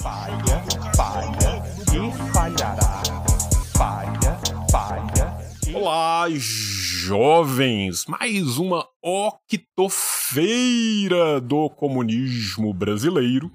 Falha, falha e falhará. Falha, falha e... Olá, jovens! Mais uma octofeira do comunismo brasileiro.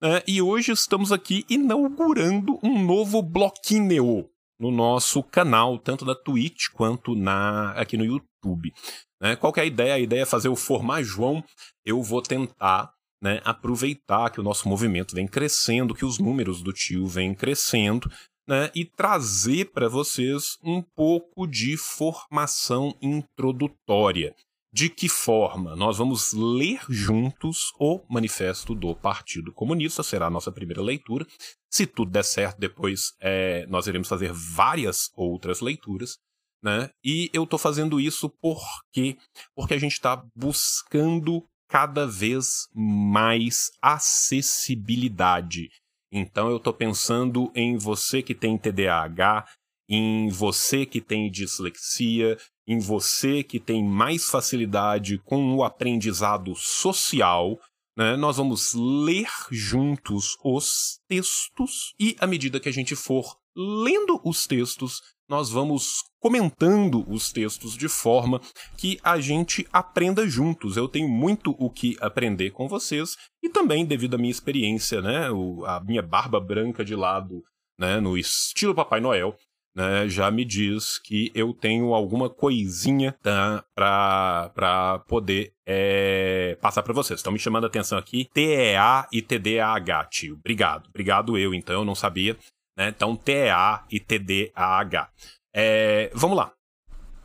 né? e hoje estamos aqui inaugurando um novo bloquinho no nosso canal, tanto da Twitch quanto na aqui no YouTube. né? qual é a ideia? A ideia é fazer o Formar João. Eu vou tentar né, aproveitar que o nosso movimento vem crescendo, que os números do tio vêm crescendo, né, e trazer para vocês um pouco de formação introdutória. De que forma? Nós vamos ler juntos o Manifesto do Partido Comunista, será a nossa primeira leitura. Se tudo der certo, depois é, nós iremos fazer várias outras leituras. Né? E eu estou fazendo isso porque porque a gente está buscando cada vez mais acessibilidade. Então eu estou pensando em você que tem TDAH, em você que tem dislexia, em você que tem mais facilidade com o aprendizado social. Né? Nós vamos ler juntos os textos e, à medida que a gente for lendo os textos, nós vamos comentando os textos de forma que a gente aprenda juntos. Eu tenho muito o que aprender com vocês e também devido à minha experiência, né, o, a minha barba branca de lado, né, no estilo Papai Noel, né, já me diz que eu tenho alguma coisinha tá, para poder é, passar para vocês. Estão me chamando a atenção aqui, TEA e TDAH, tio. Obrigado. Obrigado eu, então, eu não sabia. Né? Então, TEA e TDAH. É, vamos lá.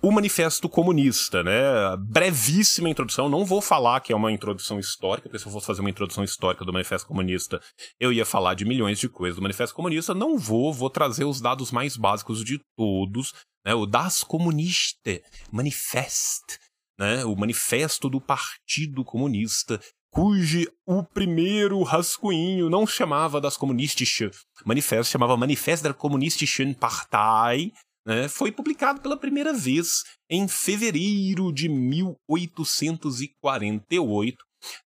O Manifesto Comunista, né? Brevíssima introdução. Não vou falar que é uma introdução histórica, porque se eu fosse fazer uma introdução histórica do Manifesto Comunista, eu ia falar de milhões de coisas do Manifesto Comunista. Não vou, vou trazer os dados mais básicos de todos, né? O Das Comuniste, Manifest, né? O Manifesto do Partido Comunista, cujo o primeiro rascunho não chamava das Kommunistische Manifesto, chamava Manifest der Kommunistischen Partei, né, foi publicado pela primeira vez em fevereiro de 1848,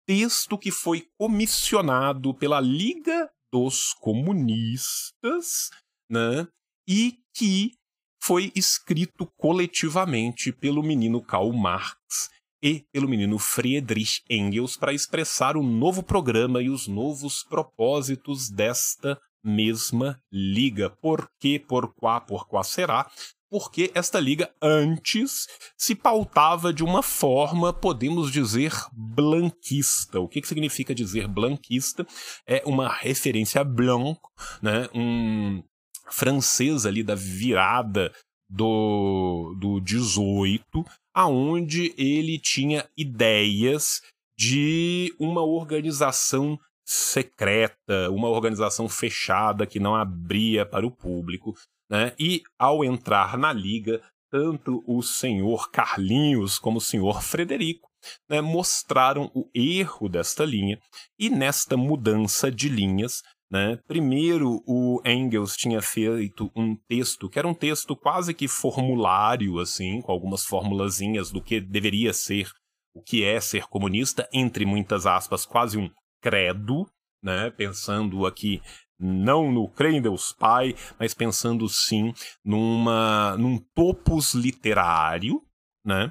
texto que foi comissionado pela Liga dos Comunistas né, e que foi escrito coletivamente pelo menino Karl Marx e pelo menino Friedrich Engels para expressar o novo programa e os novos propósitos desta mesma liga. Por que, por quá, por quá será? Porque esta liga antes se pautava de uma forma, podemos dizer, blanquista. O que, que significa dizer blanquista? É uma referência a Blanc, né? um francês ali da virada do, do 18, aonde ele tinha ideias de uma organização secreta, uma organização fechada que não abria para o público, né? E ao entrar na liga, tanto o senhor Carlinhos como o senhor Frederico né, mostraram o erro desta linha e nesta mudança de linhas né? Primeiro, o Engels tinha feito um texto que era um texto quase que formulário, assim, com algumas formulazinhas do que deveria ser, o que é ser comunista, entre muitas aspas, quase um credo, né? Pensando aqui não no crer em Deus Pai, mas pensando sim numa, num topos literário, né?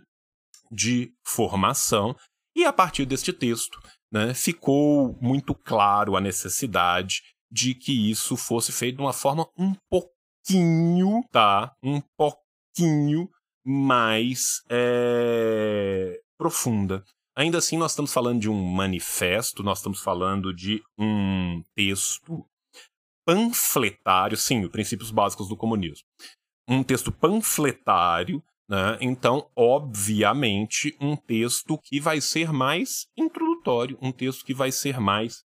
De formação. E a partir deste texto, né, ficou muito claro a necessidade de que isso fosse feito de uma forma um pouquinho, tá? Um pouquinho mais é, profunda. Ainda assim, nós estamos falando de um manifesto, nós estamos falando de um texto panfletário, sim, os princípios básicos do comunismo. Um texto panfletário, né? Então, obviamente, um texto que vai ser mais introdutório, um texto que vai ser mais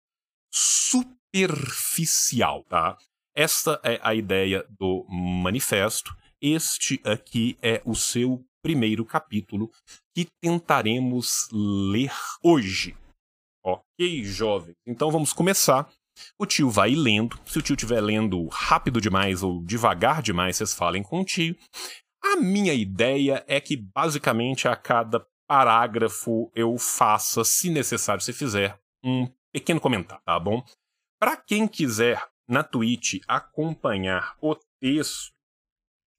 superficial, tá? Esta é a ideia do manifesto. Este aqui é o seu primeiro capítulo que tentaremos ler hoje. Ok, jovem? Então vamos começar. O tio vai lendo. Se o tio estiver lendo rápido demais ou devagar demais, vocês falem com o tio. A minha ideia é que basicamente a cada parágrafo eu faça, se necessário, se fizer, um pequeno comentário, tá bom? Para quem quiser na Twitch acompanhar o texto,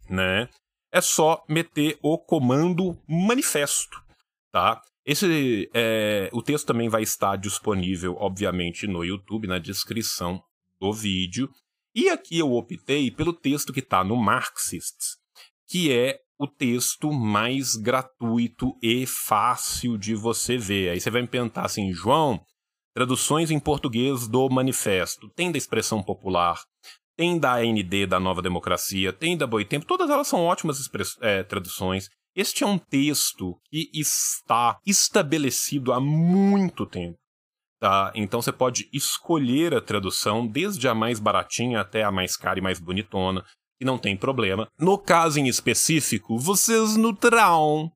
né, é só meter o comando manifesto, tá? Esse, é, o texto também vai estar disponível, obviamente, no YouTube, na descrição do vídeo. E aqui eu optei pelo texto que está no Marxists, que é o texto mais gratuito e fácil de você ver. Aí você vai me perguntar assim, João, traduções em português do manifesto, tem da expressão popular, tem da AND da Nova Democracia, tem da Boitempo, todas elas são ótimas é, traduções. Este é um texto que está estabelecido há muito tempo. Tá? Então você pode escolher a tradução, desde a mais baratinha até a mais cara e mais bonitona, e não tem problema. No caso em específico, vocês notarão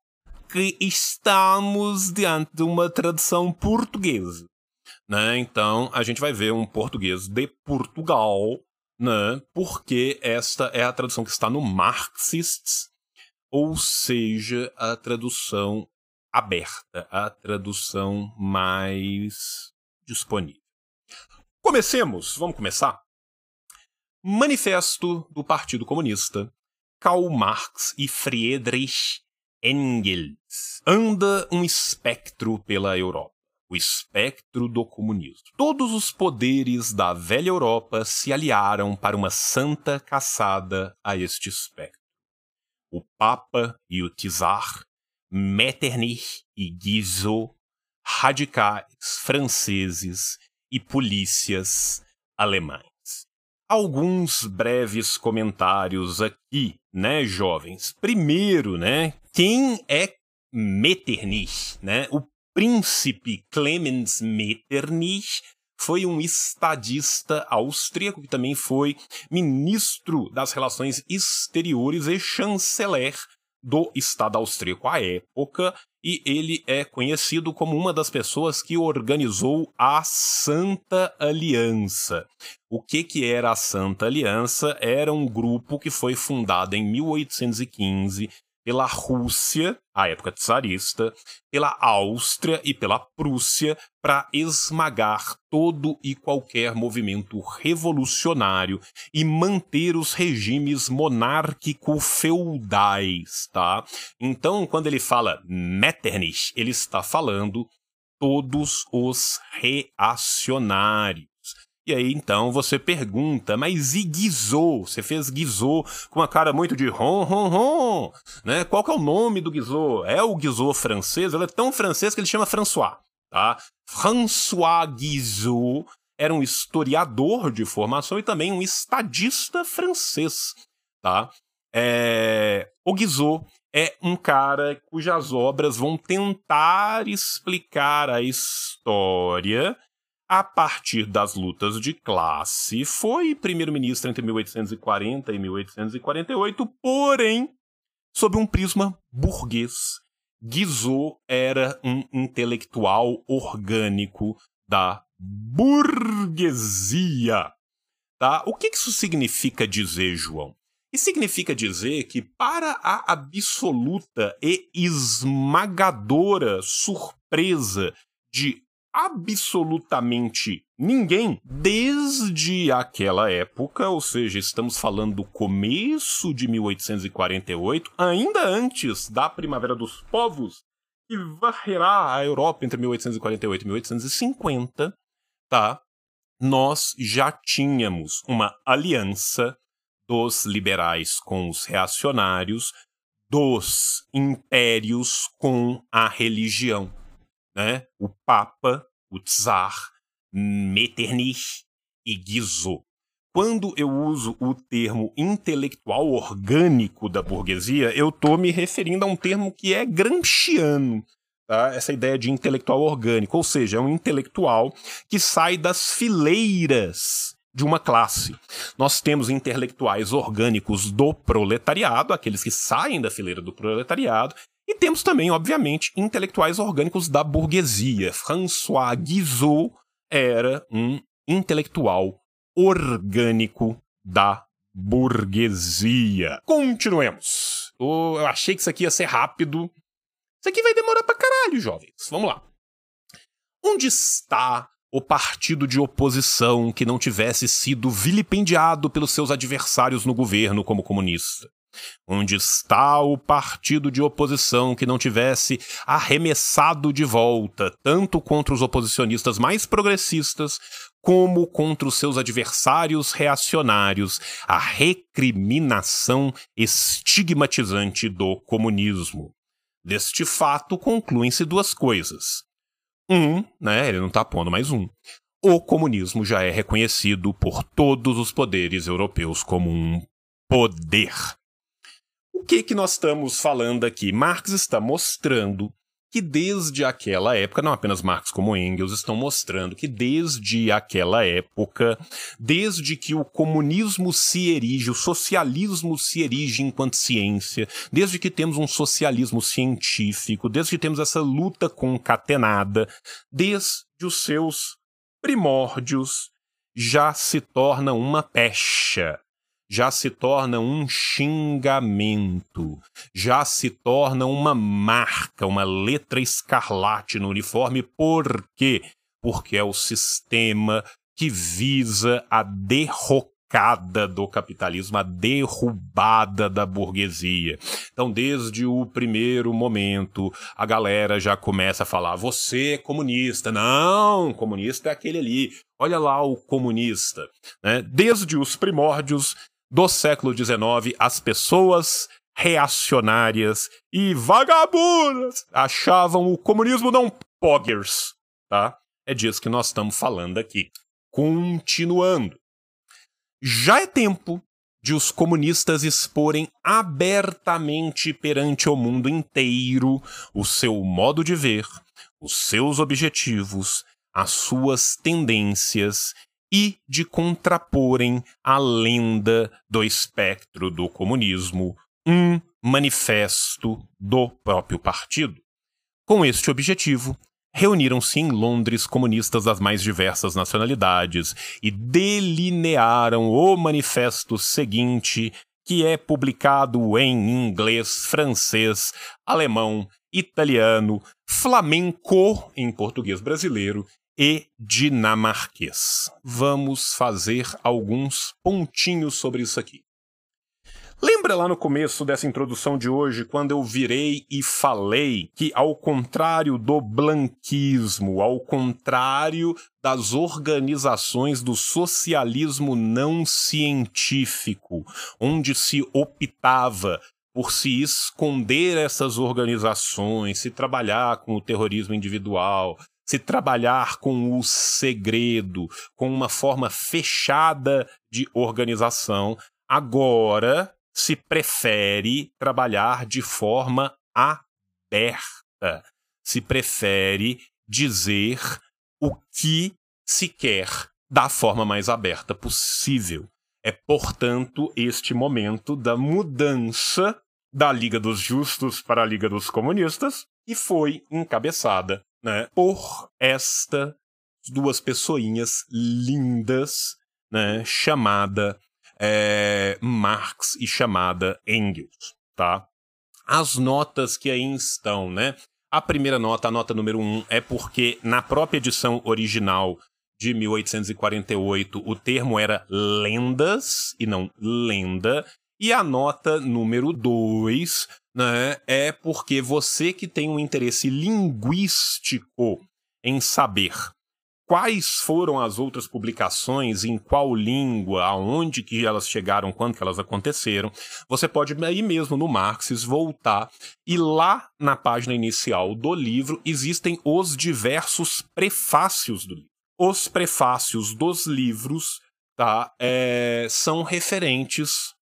que estamos diante de uma tradução portuguesa. Né? Então a gente vai ver um português de Portugal, né? porque esta é a tradução que está no Marxists, ou seja, a tradução aberta, a tradução mais disponível. Comecemos, vamos começar? Manifesto do Partido Comunista, Karl Marx e Friedrich Engels. Anda um espectro pela Europa, o espectro do comunismo. Todos os poderes da velha Europa se aliaram para uma santa caçada a este espectro o Papa e o Tsar, Metternich e Guizot, radicais franceses e polícias alemães. Alguns breves comentários aqui, né, jovens? Primeiro, né, quem é Metternich, né? O príncipe Clemens Metternich foi um estadista austríaco que também foi ministro das Relações Exteriores e chanceler do Estado austríaco à época, e ele é conhecido como uma das pessoas que organizou a Santa Aliança. O que, que era a Santa Aliança? Era um grupo que foi fundado em 1815 pela Rússia, à época czarista, pela Áustria e pela Prússia para esmagar todo e qualquer movimento revolucionário e manter os regimes monárquico-feudais, tá? Então, quando ele fala Metternich, ele está falando todos os reacionários. E aí então você pergunta, mas e Guizot? Você fez Guizot com uma cara muito de ron, ron, ron, né? Qual que é o nome do Guizot? É o Guizot francês? Ele é tão francês que ele chama François, tá? François Guizot era um historiador de formação e também um estadista francês, tá? É... O Guizot é um cara cujas obras vão tentar explicar a história a partir das lutas de classe, foi primeiro-ministro entre 1840 e 1848, porém, sob um prisma burguês. Guizot era um intelectual orgânico da burguesia. Tá? O que isso significa dizer, João? Isso significa dizer que, para a absoluta e esmagadora surpresa de absolutamente ninguém desde aquela época, ou seja, estamos falando do começo de 1848, ainda antes da Primavera dos Povos, que varrerá a Europa entre 1848 e 1850, tá? Nós já tínhamos uma aliança dos liberais com os reacionários, dos impérios com a religião né? O Papa, o Tsar, Metternich e Guizot. Quando eu uso o termo intelectual orgânico da burguesia, eu estou me referindo a um termo que é gramsciano, tá? essa ideia de intelectual orgânico, ou seja, é um intelectual que sai das fileiras de uma classe. Nós temos intelectuais orgânicos do proletariado, aqueles que saem da fileira do proletariado, e temos também, obviamente, intelectuais orgânicos da burguesia. François Guizot era um intelectual orgânico da burguesia. Continuemos. Eu achei que isso aqui ia ser rápido. Isso aqui vai demorar pra caralho, jovens. Vamos lá. Onde está o partido de oposição que não tivesse sido vilipendiado pelos seus adversários no governo como comunista? Onde está o partido de oposição que não tivesse arremessado de volta, tanto contra os oposicionistas mais progressistas, como contra os seus adversários reacionários, a recriminação estigmatizante do comunismo? Deste fato concluem-se duas coisas. Um, né, ele não está pondo mais um. O comunismo já é reconhecido por todos os poderes europeus como um poder. O que que nós estamos falando aqui? Marx está mostrando que desde aquela época, não apenas Marx como Engels estão mostrando que desde aquela época, desde que o comunismo se erige, o socialismo se erige enquanto ciência, desde que temos um socialismo científico, desde que temos essa luta concatenada, desde os seus primórdios, já se torna uma pecha já se torna um xingamento, já se torna uma marca, uma letra escarlate no uniforme. Por quê? Porque é o sistema que visa a derrocada do capitalismo, a derrubada da burguesia. Então, desde o primeiro momento, a galera já começa a falar: você é comunista. Não, comunista é aquele ali. Olha lá o comunista. Né? Desde os primórdios, do século XIX, as pessoas reacionárias e vagabundas achavam o comunismo não poggers, tá? É disso que nós estamos falando aqui. Continuando. Já é tempo de os comunistas exporem abertamente perante o mundo inteiro o seu modo de ver, os seus objetivos, as suas tendências e de contraporem à lenda do espectro do comunismo um manifesto do próprio partido. Com este objetivo, reuniram-se em Londres comunistas das mais diversas nacionalidades e delinearam o manifesto seguinte, que é publicado em inglês, francês, alemão, italiano, flamenco em português brasileiro e dinamarquês. Vamos fazer alguns pontinhos sobre isso aqui. Lembra lá no começo dessa introdução de hoje, quando eu virei e falei que, ao contrário do blanquismo, ao contrário das organizações do socialismo não científico, onde se optava por se esconder essas organizações, se trabalhar com o terrorismo individual, se trabalhar com o segredo, com uma forma fechada de organização, agora se prefere trabalhar de forma aberta. Se prefere dizer o que se quer da forma mais aberta possível. É, portanto, este momento da mudança da Liga dos Justos para a Liga dos Comunistas, que foi encabeçada né, por estas duas pessoinhas lindas, né, chamada é, Marx e chamada Engels, tá? As notas que aí estão, né? A primeira nota, a nota número um, é porque na própria edição original de 1848 o termo era lendas e não lenda, e a nota número 2 né, é porque você que tem um interesse linguístico em saber quais foram as outras publicações, em qual língua, aonde que elas chegaram, quando que elas aconteceram, você pode aí mesmo no Marxis voltar e lá na página inicial do livro existem os diversos prefácios do livro. Os prefácios dos livros tá, é, são referentes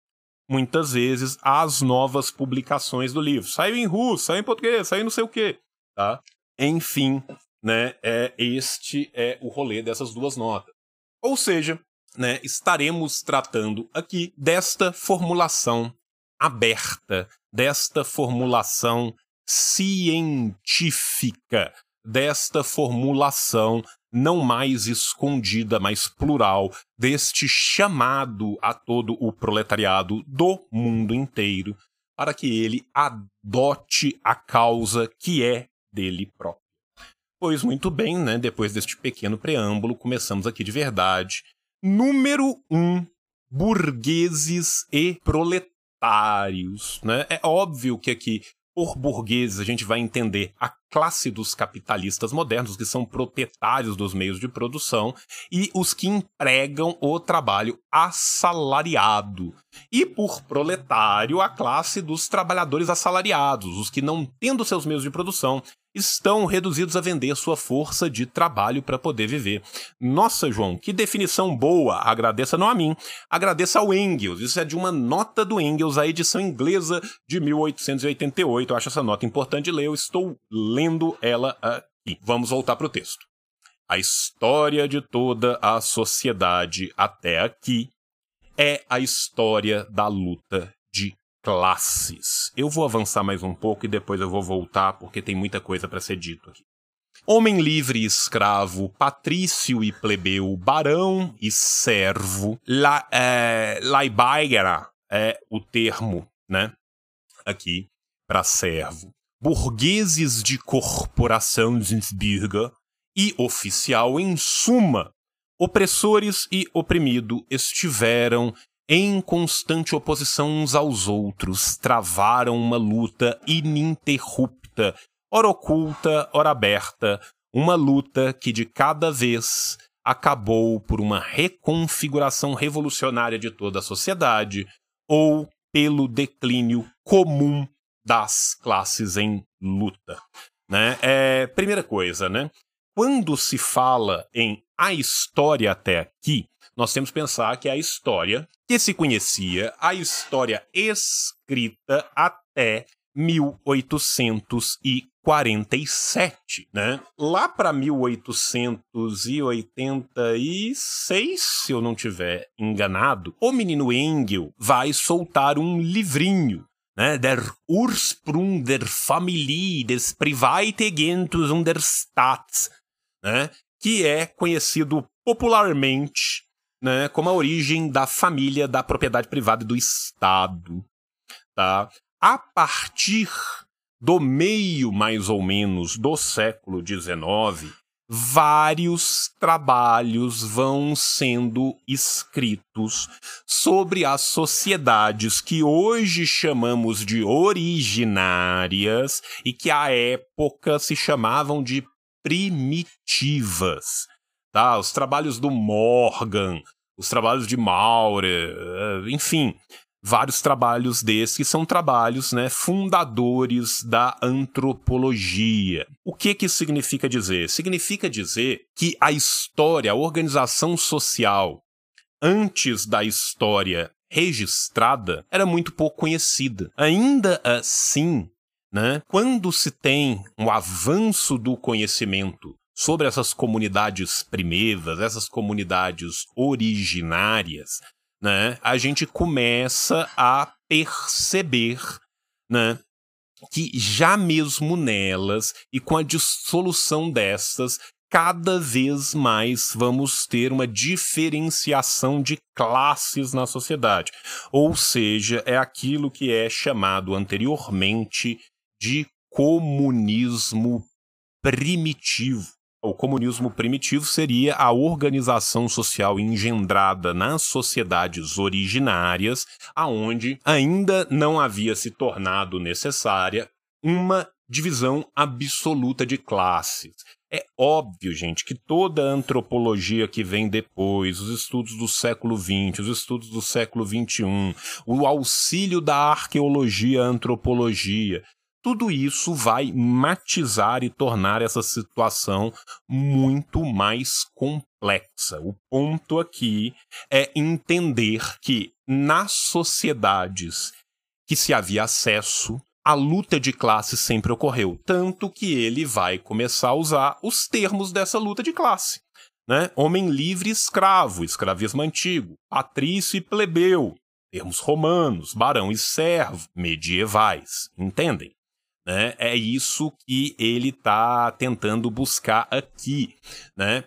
muitas vezes, as novas publicações do livro. Saiu em russo, saiu em português, saiu não sei o quê. Tá? Enfim, né, é, este é o rolê dessas duas notas. Ou seja, né, estaremos tratando aqui desta formulação aberta, desta formulação científica, desta formulação não mais escondida, mas plural, deste chamado a todo o proletariado do mundo inteiro para que ele adote a causa que é dele próprio. Pois muito bem, né? Depois deste pequeno preâmbulo, começamos aqui de verdade. Número 1. Um, burgueses e proletários, né? É óbvio que aqui por burgueses, a gente vai entender a classe dos capitalistas modernos, que são proprietários dos meios de produção, e os que empregam o trabalho assalariado. E por proletário, a classe dos trabalhadores assalariados, os que, não tendo seus meios de produção, estão reduzidos a vender sua força de trabalho para poder viver. Nossa, João, que definição boa! Agradeça não a mim, agradeça ao Engels. Isso é de uma nota do Engels, a edição inglesa de 1888. Eu acho essa nota importante de ler, eu estou lendo ela aqui. Vamos voltar para o texto. A história de toda a sociedade até aqui é a história da luta classes. Eu vou avançar mais um pouco e depois eu vou voltar porque tem muita coisa para ser dito aqui. Homem livre e escravo, patrício e plebeu, barão e servo, la, é, é o termo, né? Aqui, para servo. Burgueses de corporação Zinsbürger e oficial em suma. Opressores e oprimido estiveram em constante oposição uns aos outros, travaram uma luta ininterrupta, ora oculta, ora aberta, uma luta que de cada vez acabou por uma reconfiguração revolucionária de toda a sociedade ou pelo declínio comum das classes em luta. Né? É, primeira coisa, né? Quando se fala em a história até aqui, nós temos que pensar que a história que se conhecia, a história escrita até 1847, né? Lá para 1886, se eu não tiver enganado, o menino Engel vai soltar um livrinho né, der Ursprung der Familie des Privategentus und der Staats, né, que é conhecido popularmente né, como a origem da família, da propriedade privada e do Estado. Tá? A partir do meio, mais ou menos, do século XIX, vários trabalhos vão sendo escritos sobre as sociedades que hoje chamamos de originárias e que à época se chamavam de primitivas tá? Os trabalhos do Morgan, os trabalhos de Maurer, eh, enfim, vários trabalhos desses que são trabalhos, né, fundadores da antropologia. O que que significa dizer? Significa dizer que a história, a organização social antes da história registrada era muito pouco conhecida. Ainda assim, né, quando se tem um avanço do conhecimento sobre essas comunidades primeiras, essas comunidades originárias, né, a gente começa a perceber, né, que já mesmo nelas e com a dissolução destas, cada vez mais vamos ter uma diferenciação de classes na sociedade. Ou seja, é aquilo que é chamado anteriormente de comunismo primitivo. O comunismo primitivo seria a organização social engendrada nas sociedades originárias, aonde ainda não havia se tornado necessária uma divisão absoluta de classes. É óbvio, gente, que toda a antropologia que vem depois, os estudos do século XX, os estudos do século XXI, o auxílio da arqueologia à antropologia, tudo isso vai matizar e tornar essa situação muito mais complexa. O ponto aqui é entender que nas sociedades que se havia acesso, a luta de classe sempre ocorreu, tanto que ele vai começar a usar os termos dessa luta de classe. Né? Homem livre escravo, escravismo antigo, patrício e plebeu, termos romanos, barão e servo, medievais, entendem? Né? É isso que ele está tentando buscar aqui. Né?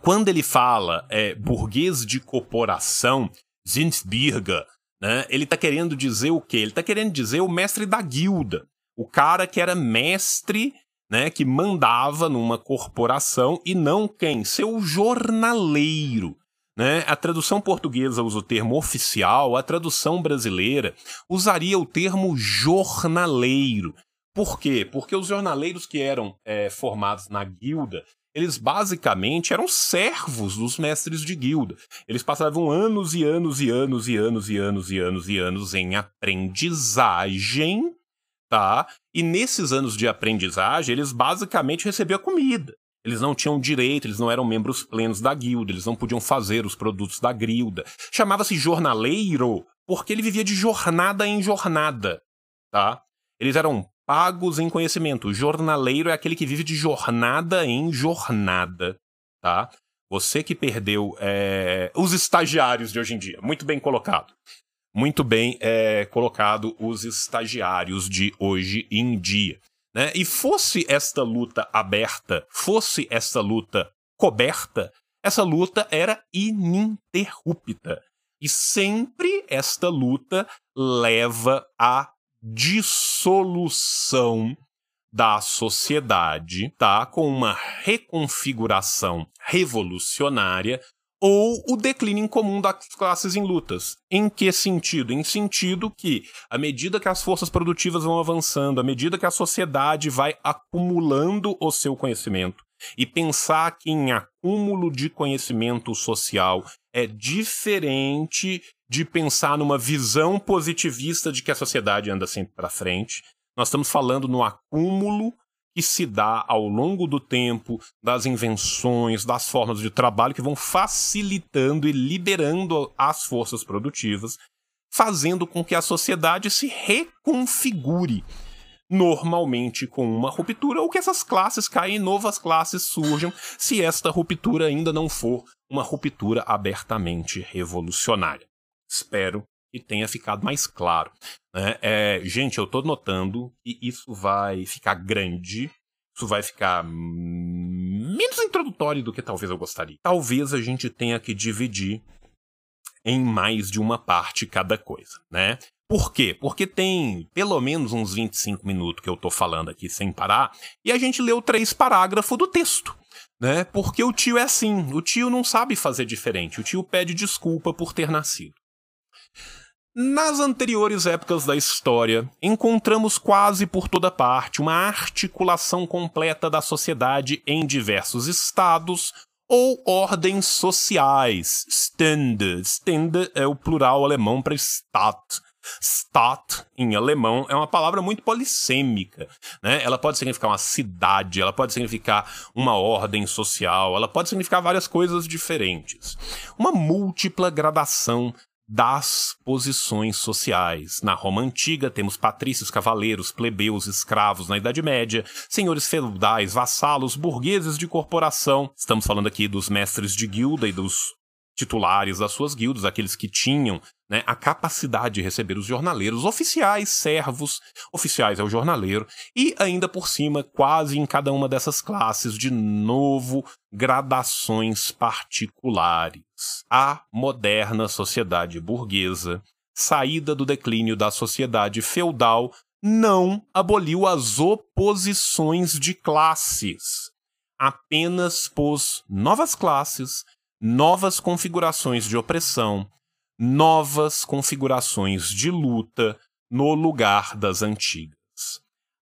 Quando ele fala é, burguês de corporação, Zinsbürger, né? ele está querendo dizer o quê? Ele está querendo dizer o mestre da guilda. O cara que era mestre né, que mandava numa corporação e não quem? Seu jornaleiro. Né? A tradução portuguesa usa o termo oficial, a tradução brasileira usaria o termo jornaleiro. Por quê? Porque os jornaleiros que eram é, formados na guilda, eles basicamente eram servos dos mestres de guilda. Eles passavam anos e anos e anos e anos e anos e anos e anos em aprendizagem, tá? E nesses anos de aprendizagem, eles basicamente recebiam comida. Eles não tinham direito, eles não eram membros plenos da guilda, eles não podiam fazer os produtos da guilda. Chamava-se jornaleiro porque ele vivia de jornada em jornada, tá? Eles eram pagos em conhecimento. O jornaleiro é aquele que vive de jornada em jornada, tá? Você que perdeu é, os estagiários de hoje em dia. Muito bem colocado. Muito bem é, colocado os estagiários de hoje em dia. Né? E fosse esta luta aberta, fosse esta luta coberta, essa luta era ininterrupta. E sempre esta luta leva à dissolução da sociedade, tá? Com uma reconfiguração revolucionária ou o declínio comum das classes em lutas. Em que sentido? Em sentido que, à medida que as forças produtivas vão avançando, à medida que a sociedade vai acumulando o seu conhecimento, e pensar que em acúmulo de conhecimento social é diferente de pensar numa visão positivista de que a sociedade anda sempre para frente. Nós estamos falando no acúmulo que se dá ao longo do tempo, das invenções, das formas de trabalho que vão facilitando e liberando as forças produtivas, fazendo com que a sociedade se reconfigure. Normalmente com uma ruptura, ou que essas classes caem novas classes surjam, se esta ruptura ainda não for uma ruptura abertamente revolucionária. Espero que tenha ficado mais claro. Né? É, gente, eu estou notando que isso vai ficar grande, isso vai ficar menos introdutório do que talvez eu gostaria. Talvez a gente tenha que dividir em mais de uma parte cada coisa, né? Por quê? Porque tem pelo menos uns 25 minutos que eu tô falando aqui sem parar, e a gente leu três parágrafos do texto. Né? Porque o tio é assim, o tio não sabe fazer diferente, o tio pede desculpa por ter nascido. Nas anteriores épocas da história, encontramos quase por toda parte uma articulação completa da sociedade em diversos estados ou ordens sociais. Stände. Stände é o plural alemão para Stadt. Stadt, em alemão, é uma palavra muito polissêmica. Né? Ela pode significar uma cidade, ela pode significar uma ordem social, ela pode significar várias coisas diferentes. Uma múltipla gradação das posições sociais. Na Roma antiga, temos patrícios, cavaleiros, plebeus, escravos na Idade Média, senhores feudais, vassalos, burgueses de corporação. Estamos falando aqui dos mestres de guilda e dos titulares das suas guildas, aqueles que tinham né, a capacidade de receber os jornaleiros, oficiais, servos, oficiais é o jornaleiro, e ainda por cima, quase em cada uma dessas classes, de novo, gradações particulares. A moderna sociedade burguesa, saída do declínio da sociedade feudal, não aboliu as oposições de classes, apenas pôs novas classes novas configurações de opressão, novas configurações de luta no lugar das antigas.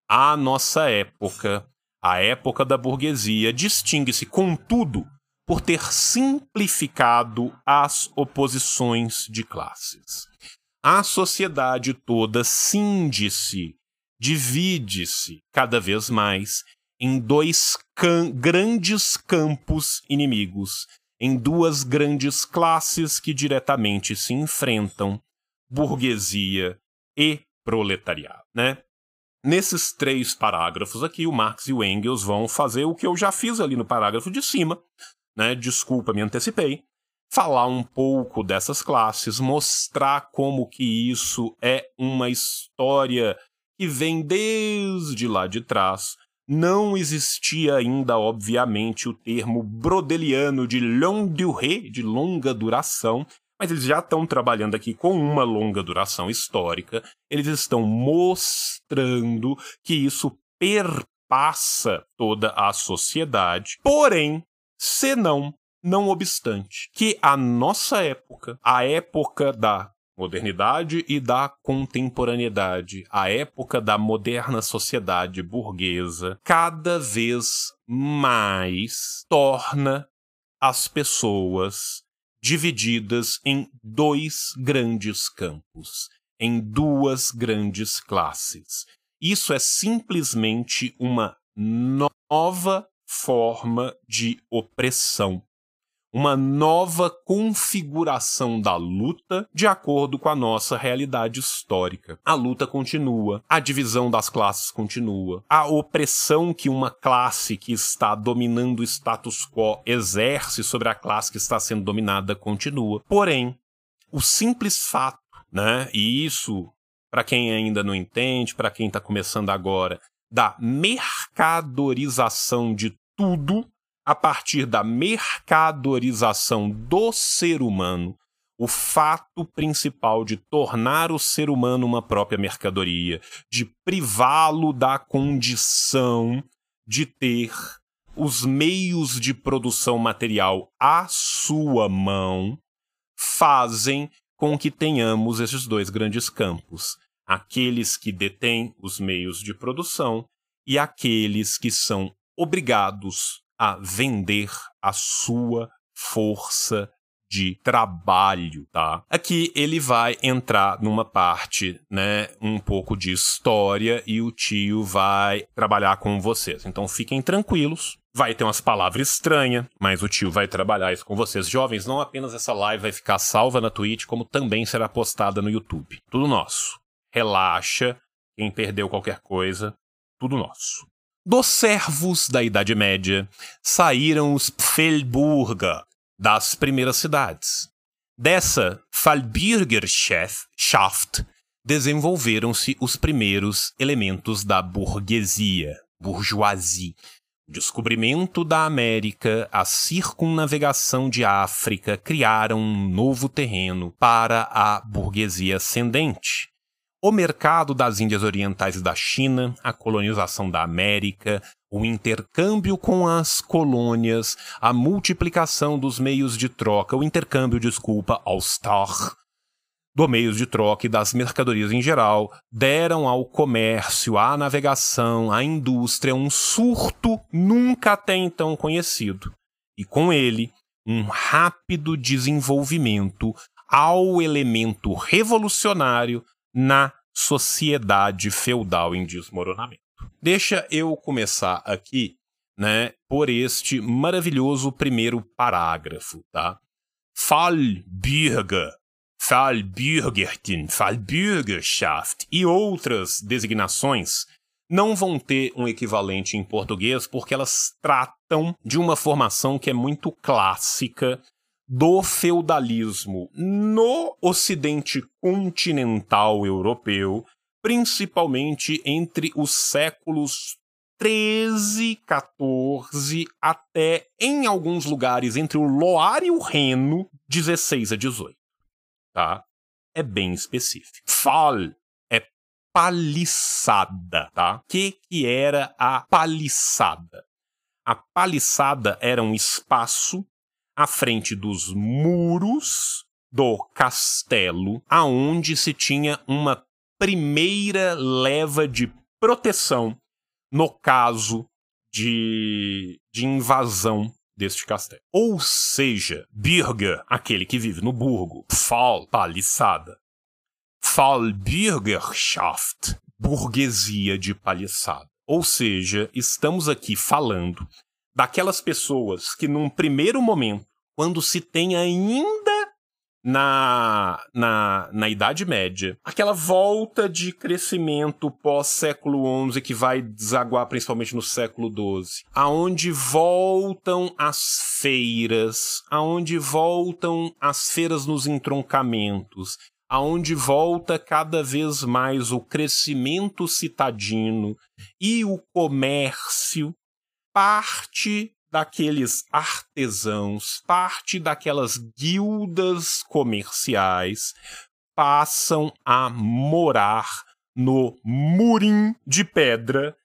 A nossa época, a época da burguesia, distingue-se, contudo, por ter simplificado as oposições de classes. A sociedade toda cinde-se, divide-se cada vez mais em dois can grandes campos inimigos em duas grandes classes que diretamente se enfrentam, burguesia e proletariado, né? Nesses três parágrafos aqui, o Marx e o Engels vão fazer o que eu já fiz ali no parágrafo de cima, né? Desculpa, me antecipei. Falar um pouco dessas classes, mostrar como que isso é uma história que vem desde lá de trás, não existia ainda, obviamente, o termo brodeliano de longue durée, de longa duração, mas eles já estão trabalhando aqui com uma longa duração histórica. Eles estão mostrando que isso perpassa toda a sociedade. Porém, senão, não obstante, que a nossa época, a época da modernidade e da contemporaneidade, a época da moderna sociedade burguesa, cada vez mais torna as pessoas divididas em dois grandes campos, em duas grandes classes. Isso é simplesmente uma nova forma de opressão uma nova configuração da luta de acordo com a nossa realidade histórica. A luta continua, a divisão das classes continua, a opressão que uma classe que está dominando o status quo exerce sobre a classe que está sendo dominada continua. Porém, o simples fato, né, e isso para quem ainda não entende, para quem está começando agora, da mercadorização de tudo a partir da mercadorização do ser humano, o fato principal de tornar o ser humano uma própria mercadoria, de privá-lo da condição de ter os meios de produção material à sua mão, fazem com que tenhamos esses dois grandes campos: aqueles que detêm os meios de produção e aqueles que são obrigados a vender a sua força de trabalho, tá? Aqui ele vai entrar numa parte, né, um pouco de história e o tio vai trabalhar com vocês. Então fiquem tranquilos. Vai ter umas palavras estranhas, mas o tio vai trabalhar isso com vocês. Jovens, não apenas essa live vai ficar salva na Twitch, como também será postada no YouTube. Tudo nosso. Relaxa. Quem perdeu qualquer coisa, tudo nosso. Dos servos da Idade Média saíram os Pfellburger, das primeiras cidades. Dessa Fallbürgerschaft desenvolveram-se os primeiros elementos da burguesia, bourgeoisie. Descobrimento da América, a circunnavegação de África criaram um novo terreno para a burguesia ascendente o mercado das Índias Orientais e da China, a colonização da América, o intercâmbio com as colônias, a multiplicação dos meios de troca, o intercâmbio, desculpa, ao star, do meios de troca e das mercadorias em geral, deram ao comércio, à navegação, à indústria um surto nunca até então conhecido. E com ele, um rápido desenvolvimento ao elemento revolucionário na sociedade feudal em desmoronamento. Deixa eu começar aqui, né, por este maravilhoso primeiro parágrafo, tá? Fallbürger, Fallbürgertin, Fallbürgerschaft e outras designações não vão ter um equivalente em português porque elas tratam de uma formação que é muito clássica do feudalismo no ocidente continental europeu, principalmente entre os séculos 13, 14 até, em alguns lugares, entre o Loire e o Reno, 16 a 18. Tá? É bem específico. Fal é paliçada, tá? O que, que era a paliçada? A paliçada era um espaço à frente dos muros do castelo, aonde se tinha uma primeira leva de proteção no caso de, de invasão deste castelo. Ou seja, Bürger, aquele que vive no burgo, Fall, paliçada. Fallbürgerschaft, burguesia de paliçada. Ou seja, estamos aqui falando daquelas pessoas que num primeiro momento quando se tem ainda na, na, na Idade Média, aquela volta de crescimento pós-século XI que vai desaguar principalmente no século XII, aonde voltam as feiras, aonde voltam as feiras nos entroncamentos, aonde volta cada vez mais o crescimento citadino e o comércio, parte daqueles artesãos, parte daquelas guildas comerciais passam a morar no murim de pedra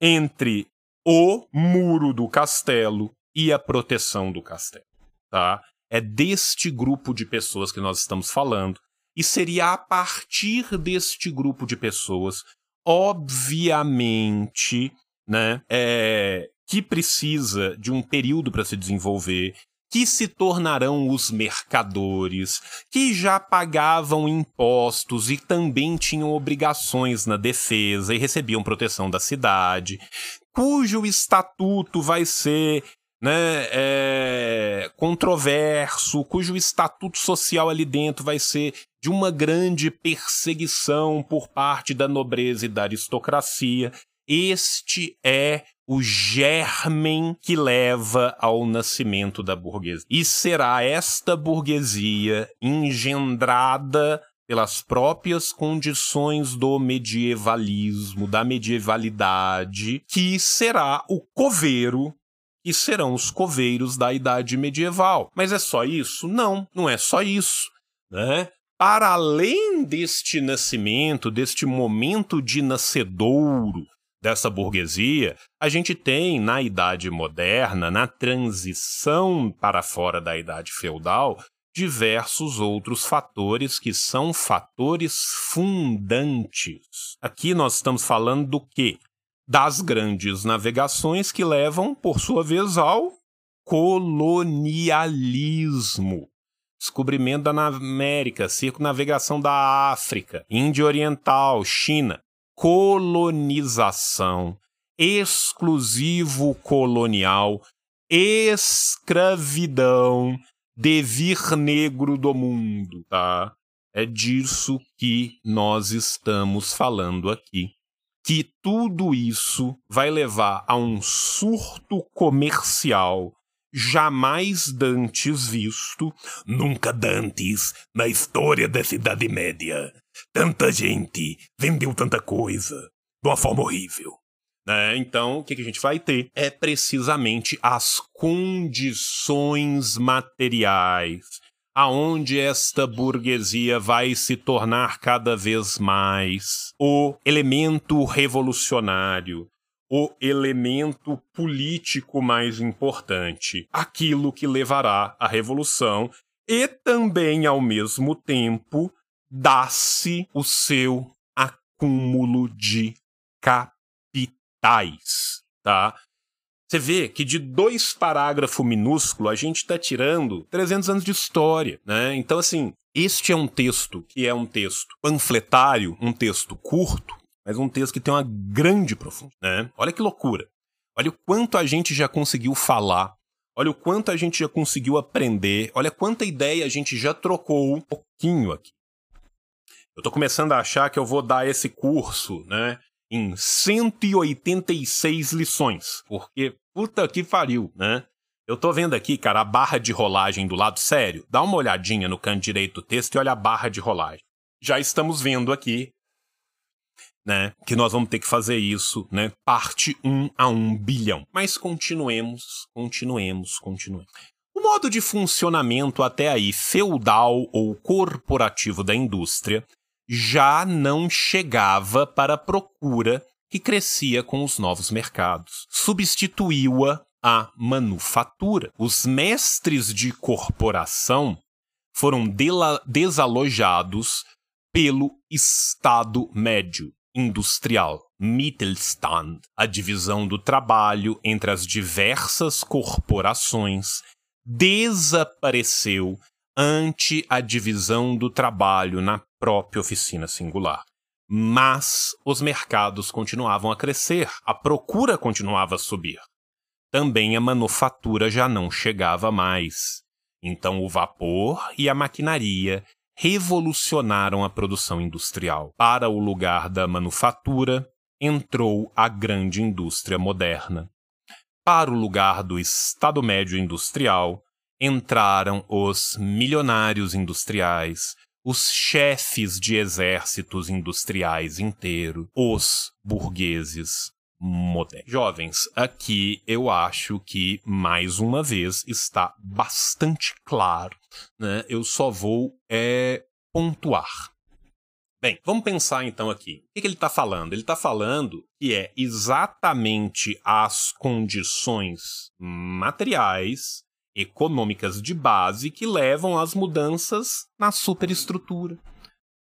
entre o muro do castelo e a proteção do castelo, tá? É deste grupo de pessoas que nós estamos falando e seria a partir deste grupo de pessoas, obviamente, né, é, que precisa de um período para se desenvolver, que se tornarão os mercadores, que já pagavam impostos e também tinham obrigações na defesa e recebiam proteção da cidade, cujo estatuto vai ser né, é, controverso, cujo estatuto social ali dentro vai ser de uma grande perseguição por parte da nobreza e da aristocracia. Este é o germen que leva ao nascimento da burguesia. E será esta burguesia engendrada pelas próprias condições do medievalismo, da medievalidade, que será o coveiro e serão os coveiros da idade medieval. Mas é só isso? Não, não é só isso, né? Para além deste nascimento, deste momento de nascedouro dessa burguesia, a gente tem na Idade Moderna, na transição para fora da Idade Feudal, diversos outros fatores que são fatores fundantes. Aqui nós estamos falando do quê? Das grandes navegações que levam, por sua vez, ao colonialismo. Descobrimento da América, circunnavegação da África, Índia Oriental, China colonização, exclusivo colonial, escravidão, devir negro do mundo, tá? É disso que nós estamos falando aqui. Que tudo isso vai levar a um surto comercial jamais dantes visto, nunca dantes na história da Cidade Média. Tanta gente vendeu tanta coisa de uma forma horrível. Né? Então, o que, que a gente vai ter é precisamente as condições materiais aonde esta burguesia vai se tornar cada vez mais o elemento revolucionário, o elemento político mais importante, aquilo que levará à revolução e também, ao mesmo tempo, dá-se o seu acúmulo de capitais, tá? Você vê que de dois parágrafos minúsculos a gente está tirando 300 anos de história, né? Então, assim, este é um texto que é um texto panfletário, um texto curto, mas um texto que tem uma grande profundidade, né? Olha que loucura. Olha o quanto a gente já conseguiu falar, olha o quanto a gente já conseguiu aprender, olha quanta ideia a gente já trocou um pouquinho aqui. Eu tô começando a achar que eu vou dar esse curso, né, em 186 lições, porque puta que pariu, né? Eu tô vendo aqui, cara, a barra de rolagem do lado sério. Dá uma olhadinha no canto direito do texto e olha a barra de rolagem. Já estamos vendo aqui, né, que nós vamos ter que fazer isso, né, parte 1 a 1 bilhão. Mas continuemos, continuemos, continuemos. O modo de funcionamento até aí feudal ou corporativo da indústria já não chegava para a procura que crescia com os novos mercados. Substituiu-a a manufatura. Os mestres de corporação foram desalojados pelo Estado Médio industrial, Mittelstand, a divisão do trabalho entre as diversas corporações, desapareceu ante a divisão do trabalho na própria oficina singular. Mas os mercados continuavam a crescer, a procura continuava a subir. Também a manufatura já não chegava mais. Então o vapor e a maquinaria revolucionaram a produção industrial. Para o lugar da manufatura, entrou a grande indústria moderna. Para o lugar do Estado Médio industrial, entraram os milionários industriais, os chefes de exércitos industriais inteiros, os burgueses modernos. Jovens, aqui eu acho que, mais uma vez, está bastante claro. Né? Eu só vou é, pontuar. Bem, vamos pensar então aqui. O que, ele está falando? Ele está falando que é exatamente as condições materiais, econômicas de base que levam às mudanças na superestrutura,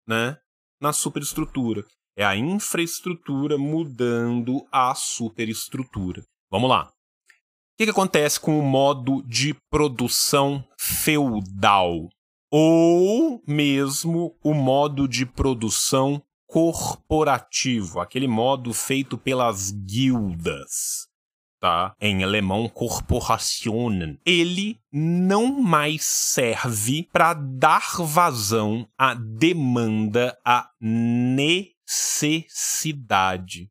né? Na superestrutura. É a infraestrutura mudando a superestrutura. Vamos lá. O que, que acontece com o modo de produção feudal? Ou mesmo o modo de produção corporativo, aquele modo feito pelas guildas, tá? Em alemão, Corporationen. Ele não mais serve para dar vazão à demanda, à necessidade.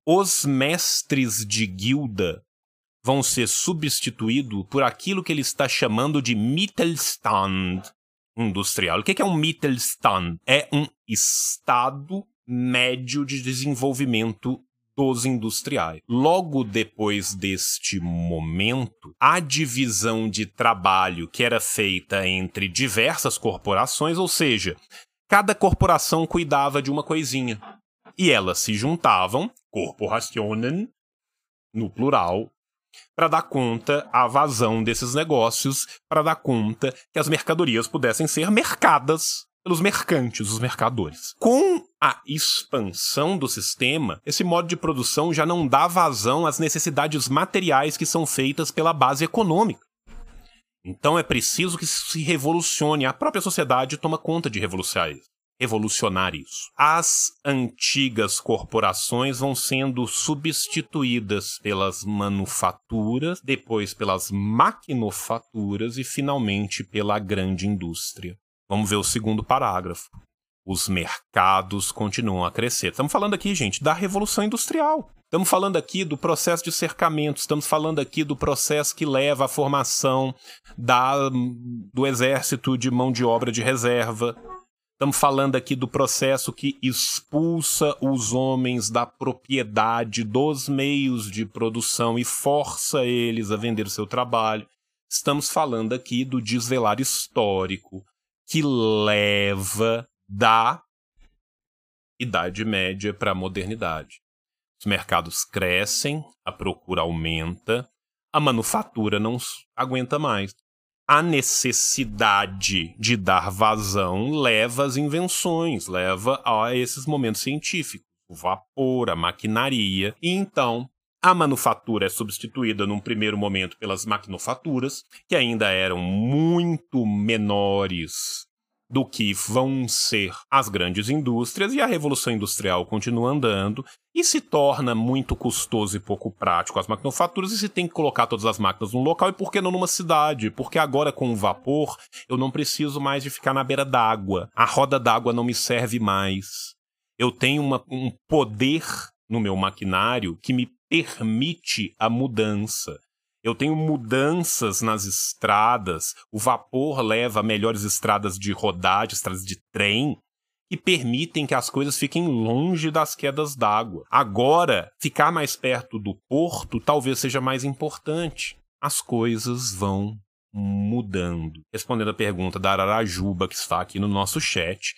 Os mestres de guilda vão ser substituídos por aquilo que ele está chamando de Mittelstand industrial. O que é um Mittelstand? É um estado médio de desenvolvimento dos industriais. Logo depois deste momento, a divisão de trabalho que era feita entre diversas corporações, ou seja, cada corporação cuidava de uma coisinha. E elas se juntavam, Corporationen, no plural, para dar conta a vazão desses negócios, para dar conta que as mercadorias pudessem ser mercadas pelos mercantes, os mercadores. Com a expansão do sistema, esse modo de produção já não dá vazão às necessidades materiais que são feitas pela base econômica. Então é preciso que se revolucione. A própria sociedade toma conta de revolucionar isso. As antigas corporações vão sendo substituídas pelas manufaturas, depois pelas maquinofaturas e finalmente pela grande indústria. Vamos ver o segundo parágrafo. Os mercados continuam a crescer. Estamos falando aqui, gente, da Revolução Industrial. Estamos falando aqui do processo de cercamento, estamos falando aqui do processo que leva à formação da, do exército de mão de obra de reserva. Estamos falando aqui do processo que expulsa os homens da propriedade dos meios de produção e força eles a vender o seu trabalho. Estamos falando aqui do desvelar histórico, que leva da Idade Média para a modernidade. Os mercados crescem, a procura aumenta, a manufatura não aguenta mais. A necessidade de dar vazão leva às invenções, leva a esses momentos científicos, o vapor, a maquinaria, e então a manufatura é substituída num primeiro momento pelas maquinofaturas, que ainda eram muito menores do que vão ser as grandes indústrias, e a Revolução Industrial continua andando e se torna muito custoso e pouco prático as maquinofaturas e se tem que colocar todas as máquinas num local e por que não numa cidade? Porque agora com o vapor eu não preciso mais de ficar na beira d'água. A roda d'água não me serve mais. Eu tenho uma, um poder no meu maquinário que me permite a mudança. Eu tenho mudanças nas estradas, o vapor leva melhores estradas de rodagem, estradas de trem, que permitem que as coisas fiquem longe das quedas d'água. Agora, ficar mais perto do porto talvez seja mais importante. As coisas vão mudando. Respondendo a pergunta da Ararajuba, que está aqui no nosso chat,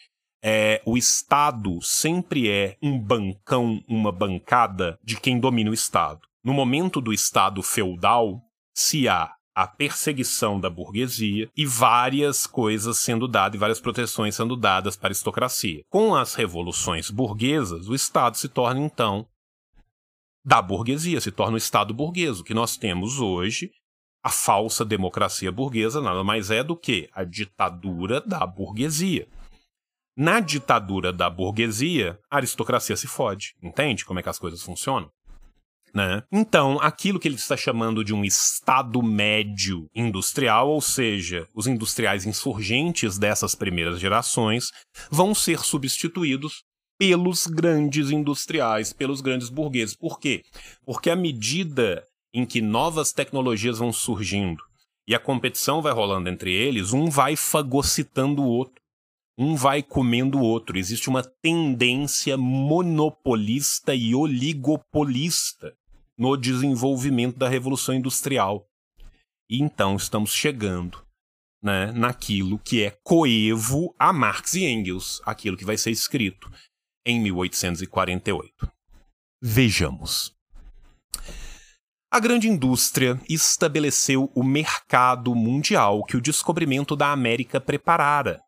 é, o Estado sempre é um bancão, uma bancada de quem domina o Estado. No momento do Estado feudal, se há a perseguição da burguesia e várias coisas sendo dadas e várias proteções sendo dadas para a aristocracia. Com as revoluções burguesas, o Estado se torna então da burguesia, se torna o Estado burguês. O que nós temos hoje, a falsa democracia burguesa, nada mais é do que a ditadura da burguesia. Na ditadura da burguesia, a aristocracia se fode. Entende como é que as coisas funcionam? Né? Então, aquilo que ele está chamando de um Estado médio industrial, ou seja, os industriais insurgentes dessas primeiras gerações, vão ser substituídos pelos grandes industriais, pelos grandes burgueses. Por quê? Porque à medida em que novas tecnologias vão surgindo e a competição vai rolando entre eles, um vai fagocitando o outro um vai comendo o outro. Existe uma tendência monopolista e oligopolista no desenvolvimento da Revolução Industrial. E então estamos chegando né, naquilo que é coevo a Marx e Engels, aquilo que vai ser escrito em 1848. Vejamos. A grande indústria estabeleceu o mercado mundial que o descobrimento da América preparara.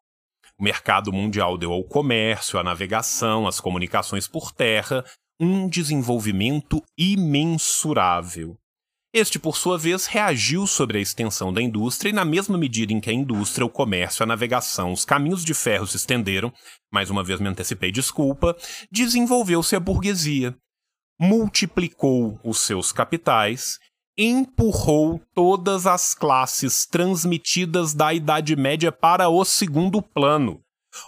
O mercado mundial deu ao comércio, à navegação, às comunicações por terra um desenvolvimento imensurável. Este, por sua vez, reagiu sobre a extensão da indústria e, na mesma medida em que a indústria, o comércio, a navegação, os caminhos de ferro se estenderam, mais uma vez me antecipei, desculpa, desenvolveu-se a burguesia. Multiplicou os seus capitais, empurrou todas as classes transmitidas da Idade Média para o segundo plano.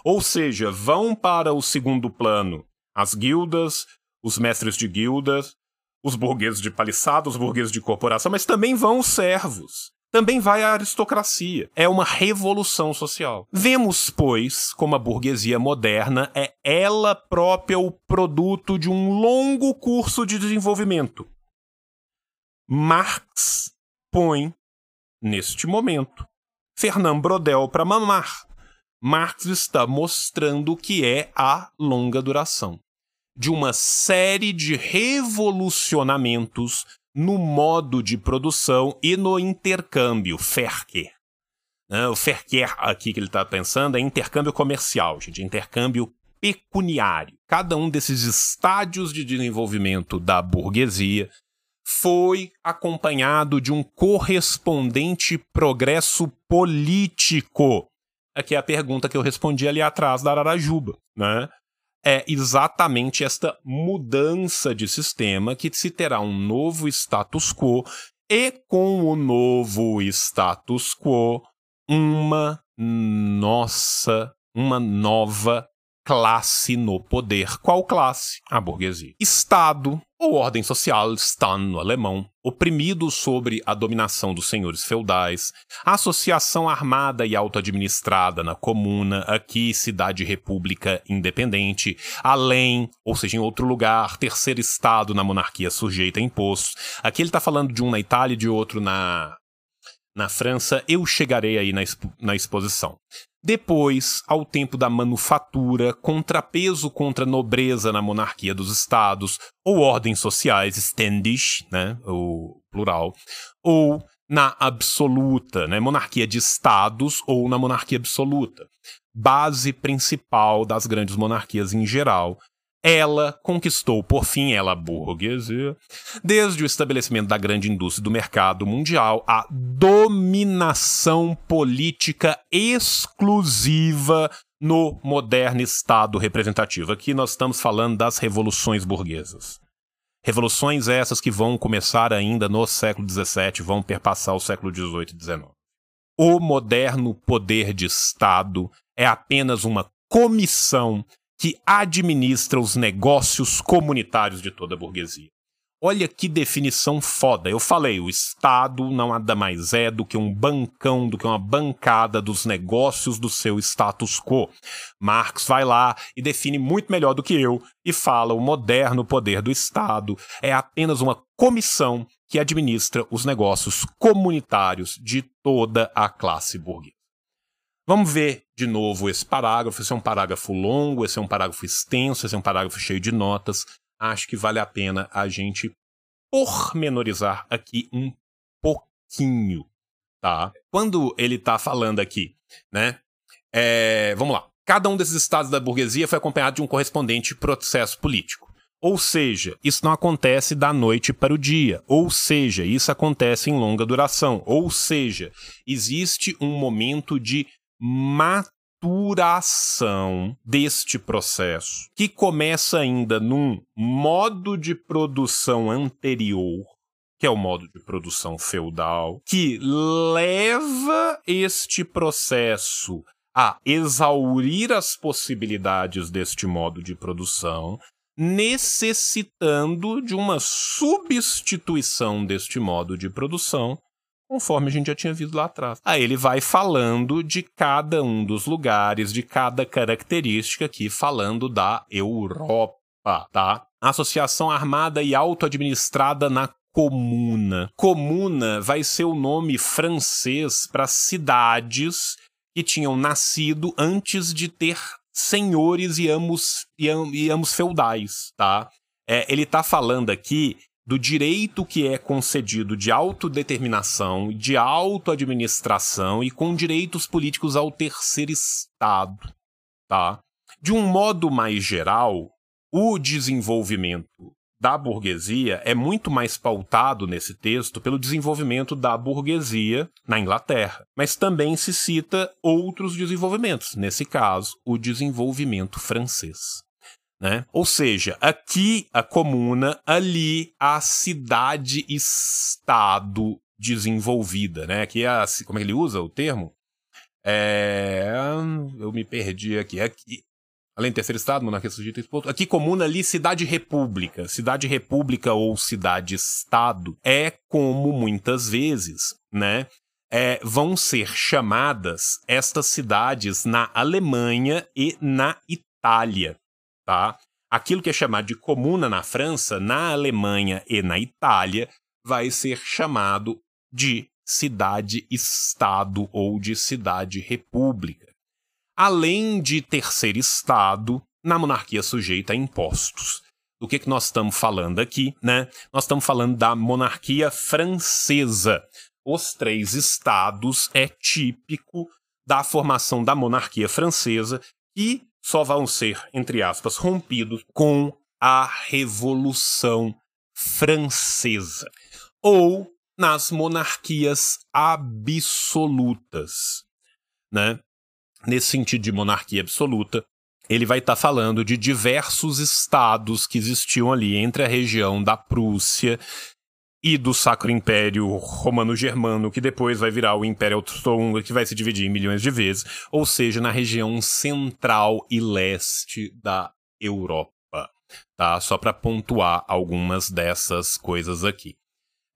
Ou seja, vão para o segundo plano as guildas, os mestres de guildas, os burgueses de paliçada, os burgueses de corporação, mas também vão os servos. Também vai a aristocracia. É uma revolução social. Vemos, pois, como a burguesia moderna é ela própria o produto de um longo curso de desenvolvimento. Marx põe, neste momento, Fernand Brodel para mamar. Marx está mostrando o que é a longa duração de uma série de revolucionamentos no modo de produção e no intercâmbio, Verkehr. Né, o Verkehr aqui que ele está pensando é intercâmbio comercial, gente, intercâmbio pecuniário. Cada um desses estádios de desenvolvimento da burguesia foi acompanhado de um correspondente progresso político. Aqui é a pergunta que eu respondi ali atrás da Ararajuba, né? é exatamente esta mudança de sistema que se terá um novo status quo e com o novo status quo uma nossa, uma nova classe no poder. Qual classe? A burguesia. Estado, ou ordem social, Stan no alemão, oprimido sobre a dominação dos senhores feudais, associação armada e auto-administrada na comuna, aqui cidade-república independente, além, ou seja, em outro lugar, terceiro estado na monarquia sujeita a impostos. Aqui ele está falando de um na Itália e de outro na na França, eu chegarei aí na, expo na exposição. Depois, ao tempo da manufatura, contrapeso contra nobreza na monarquia dos estados, ou ordens sociais, ständisch, né, o plural, ou na absoluta, né, monarquia de estados ou na monarquia absoluta. Base principal das grandes monarquias em geral, ela conquistou, por fim, ela burguesia, desde o estabelecimento da grande indústria do mercado mundial, a dominação política exclusiva no moderno Estado representativo. Aqui nós estamos falando das revoluções burguesas. Revoluções essas que vão começar ainda no século XVII, vão perpassar o século XVIII e XIX. O moderno poder de Estado é apenas uma comissão que administra os negócios comunitários de toda a burguesia. Olha que definição foda. Eu falei, o Estado não nada mais é do que um bancão, do que uma bancada dos negócios do seu status quo. Marx vai lá e define muito melhor do que eu e fala: o moderno poder do Estado é apenas uma comissão que administra os negócios comunitários de toda a classe burguesa. Vamos ver de novo esse parágrafo. Esse é um parágrafo longo, esse é um parágrafo extenso, esse é um parágrafo cheio de notas. Acho que vale a pena a gente pormenorizar aqui um pouquinho, tá? Quando ele está falando aqui, né? É, vamos lá. Cada um desses estados da burguesia foi acompanhado de um correspondente processo político. Ou seja, isso não acontece da noite para o dia. Ou seja, isso acontece em longa duração. Ou seja, existe um momento de maturação deste processo, que começa ainda num modo de produção anterior, que é o modo de produção feudal, que leva este processo a exaurir as possibilidades deste modo de produção, necessitando de uma substituição deste modo de produção conforme a gente já tinha visto lá atrás. Aí ele vai falando de cada um dos lugares, de cada característica aqui, falando da Europa, tá? Associação armada e auto-administrada na comuna. Comuna vai ser o nome francês para cidades que tinham nascido antes de ter senhores e amos, e, amos feudais, tá? É, ele tá falando aqui do direito que é concedido de autodeterminação, de autoadministração e com direitos políticos ao terceiro Estado, tá? De um modo mais geral, o desenvolvimento da burguesia é muito mais pautado nesse texto pelo desenvolvimento da burguesia na Inglaterra, mas também se cita outros desenvolvimentos, nesse caso, o desenvolvimento francês. Né? Ou seja, aqui a comuna, ali a cidade-estado desenvolvida, né? Aqui é a, como é que ele usa o termo? É, eu me perdi aqui. aqui além de terceiro estado, monarquia sujeita exposto. Aqui comuna ali cidade-república. Cidade-república ou cidade-estado é como muitas vezes, né? É, vão ser chamadas estas cidades na Alemanha e na Itália, tá? Aquilo que é chamado de comuna na França, na Alemanha e na Itália, vai ser chamado de cidade-estado ou de cidade-república além de terceiro estado na monarquia sujeita a impostos. Do que, que nós estamos falando aqui, né? Nós estamos falando da monarquia francesa. Os três estados é típico da formação da monarquia francesa e só vão ser, entre aspas, rompidos com a Revolução Francesa. Ou nas monarquias absolutas, né? nesse sentido de monarquia absoluta, ele vai estar tá falando de diversos estados que existiam ali entre a região da Prússia e do Sacro Império Romano-Germano, que depois vai virar o Império Austro-Húngaro, que vai se dividir em milhões de vezes, ou seja, na região central e leste da Europa, tá? Só para pontuar algumas dessas coisas aqui.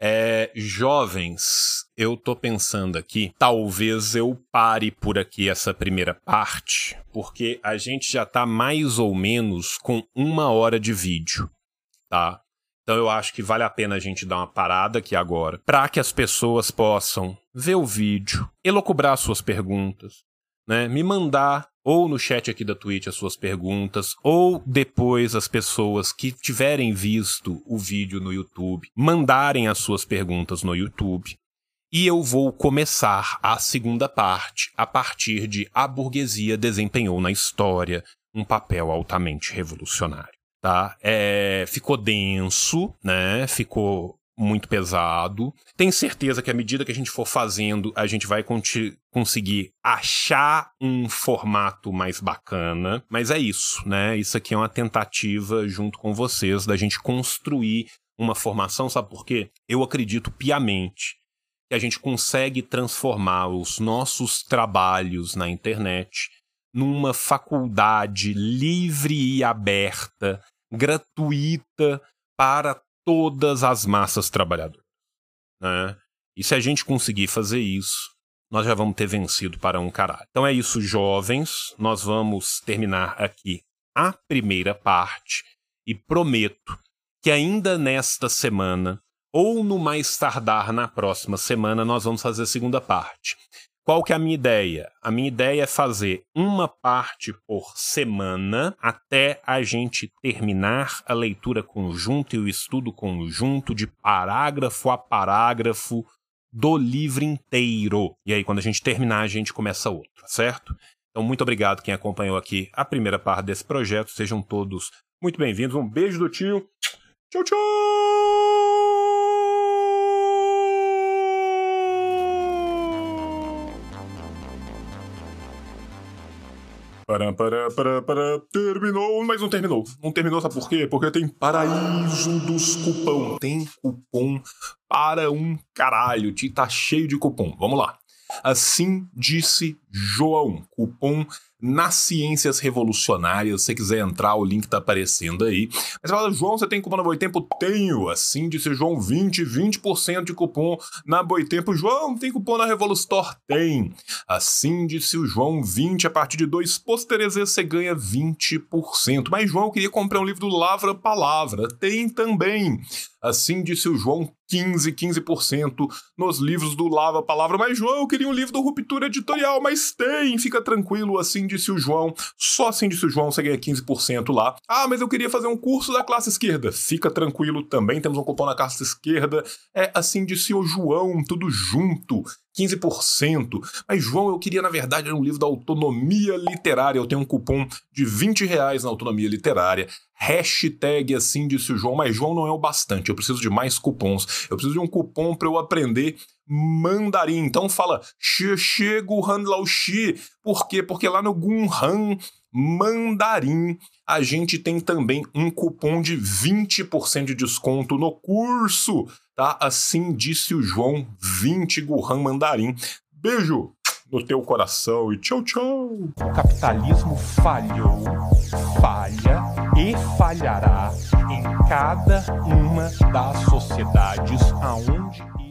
É, jovens, eu tô pensando aqui, talvez eu pare por aqui essa primeira parte, porque a gente já tá mais ou menos com uma hora de vídeo, tá? Então eu acho que vale a pena a gente dar uma parada aqui agora, para que as pessoas possam ver o vídeo, elocubrar suas perguntas, né? Me mandar ou no chat aqui da Twitch as suas perguntas, ou depois as pessoas que tiverem visto o vídeo no YouTube mandarem as suas perguntas no YouTube. E eu vou começar a segunda parte a partir de A burguesia desempenhou na história um papel altamente revolucionário. Tá? É, ficou denso, né? Ficou muito pesado. Tenho certeza que à medida que a gente for fazendo, a gente vai conseguir achar um formato mais bacana. Mas é isso, né? Isso aqui é uma tentativa, junto com vocês, da gente construir uma formação, sabe por quê? Eu acredito piamente que a gente consegue transformar os nossos trabalhos na internet numa faculdade livre e aberta, gratuita para todas as massas trabalhadoras. Né? E se a gente conseguir fazer isso, nós já vamos ter vencido para um caralho. Então é isso, jovens. Nós vamos terminar aqui a primeira parte e prometo que ainda nesta semana, ou no mais tardar na próxima semana, nós vamos fazer a segunda parte. Qual que é a minha ideia? A minha ideia é fazer uma parte por semana até a gente terminar a leitura conjunta e o estudo conjunto de parágrafo a parágrafo do livro inteiro. E aí, quando a gente terminar, a gente começa outro, certo? Então, muito obrigado quem acompanhou aqui a primeira parte desse projeto. Sejam todos muito bem-vindos. Um beijo do tio. Tchau, tchau! Para, para, para, para, terminou, mas não terminou. Não terminou, sabe por quê? Porque tem paraíso dos cupom. Tem cupom para um caralho. Tá cheio de cupom. Vamos lá. Assim disse João. Cupom nas Ciências Revolucionárias. Se você quiser entrar, o link tá aparecendo aí. Mas fala, João, você tem cupom na Boitempo? Tenho. Assim disse João, 20, 20% de cupom na Boitempo. João, tem cupom na Revolustore? Tem. Assim disse o João, 20, a partir de dois posteres você ganha 20%. Mas João, eu queria comprar um livro do Lavra Palavra. Tem também. Assim disse o João, 15, 15% nos livros do Lava Palavra. Mas, João, eu queria um livro do Ruptura Editorial, mas Tem, fica tranquilo, assim disse o João. Só assim disse o João, você ganha 15% lá. Ah, mas eu queria fazer um curso da classe esquerda. Fica tranquilo também, temos um cupom na classe esquerda. É assim disse o João, tudo junto. 15%. Mas, João, eu queria, na verdade, um livro da autonomia literária. Eu tenho um cupom de 20 reais na autonomia literária. Hashtag assim disse o João, mas João não é o bastante. Eu preciso de mais cupons. Eu preciso de um cupom para eu aprender mandarim. Então fala Xie Guhan Lao Xi. Por quê? Porque lá no Gunhan Mandarim a gente tem também um cupom de 20% de desconto no curso, tá? Assim disse o João, 20 Guhan Mandarim. Beijo no teu coração e tchau, tchau. O capitalismo falhou, falha e falhará em cada uma das sociedades aonde